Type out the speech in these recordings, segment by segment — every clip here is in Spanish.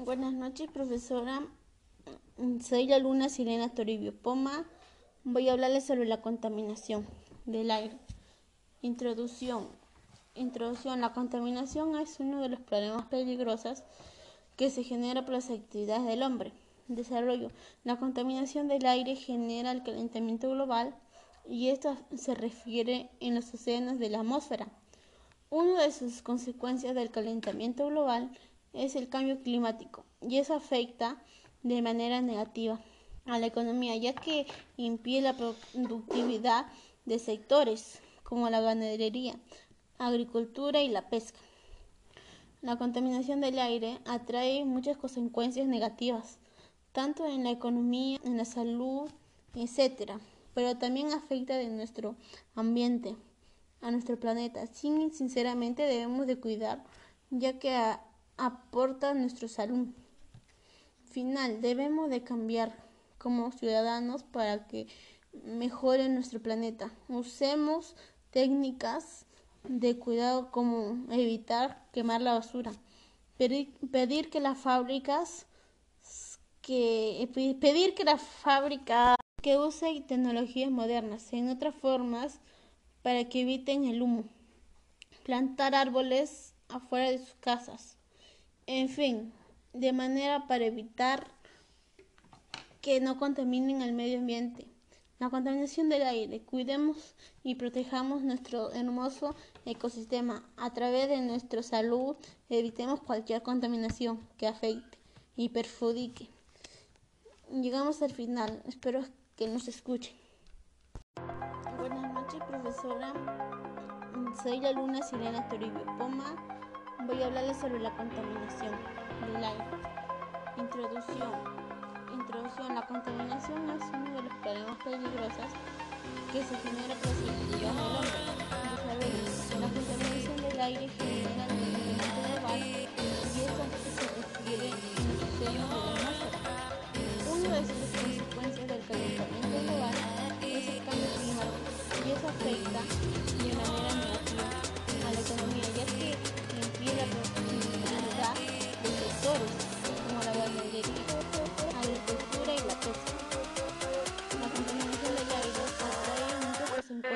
Buenas noches, profesora. Soy la alumna Silena Toribio Poma. Voy a hablarles sobre la contaminación del aire. Introducción. Introducción. La contaminación es uno de los problemas peligrosos que se genera por las actividades del hombre. Desarrollo. La contaminación del aire genera el calentamiento global y esto se refiere en los océanos de la atmósfera. Una de sus consecuencias del calentamiento global es el cambio climático y eso afecta de manera negativa a la economía ya que impide la productividad de sectores como la ganadería, agricultura y la pesca. La contaminación del aire atrae muchas consecuencias negativas, tanto en la economía, en la salud, etc., pero también afecta de nuestro ambiente a nuestro planeta. Sin, sinceramente debemos de cuidar, ya que aporta a nuestra salud. Final, debemos de cambiar como ciudadanos para que mejore nuestro planeta. Usemos técnicas de cuidado como evitar quemar la basura, pedir, pedir que las fábricas que pedir que la fábrica que use tecnologías modernas en otras formas para que eviten el humo, plantar árboles afuera de sus casas, en fin, de manera para evitar que no contaminen el medio ambiente. La contaminación del aire. Cuidemos y protejamos nuestro hermoso ecosistema a través de nuestra salud. Evitemos cualquier contaminación que afecte y perjudique. Llegamos al final. Espero que nos escuchen. Buenas noches, profesora. Soy la alumna Silena Toribio Poma. Voy a hablarles sobre la contaminación del aire. Introducción. Introducción. La contaminación es uno de los problemas peligrosos que se genera por del hombre. La contaminación del aire genera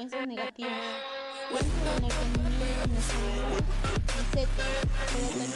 consecuencias negativas, en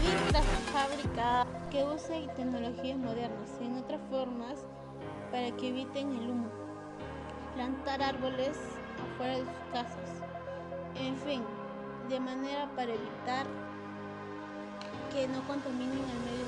que las fábricas que usen tecnologías modernas en otras formas para que eviten el humo. Plantar árboles afuera de sus casas, en fin, de manera para evitar que no contaminen el medio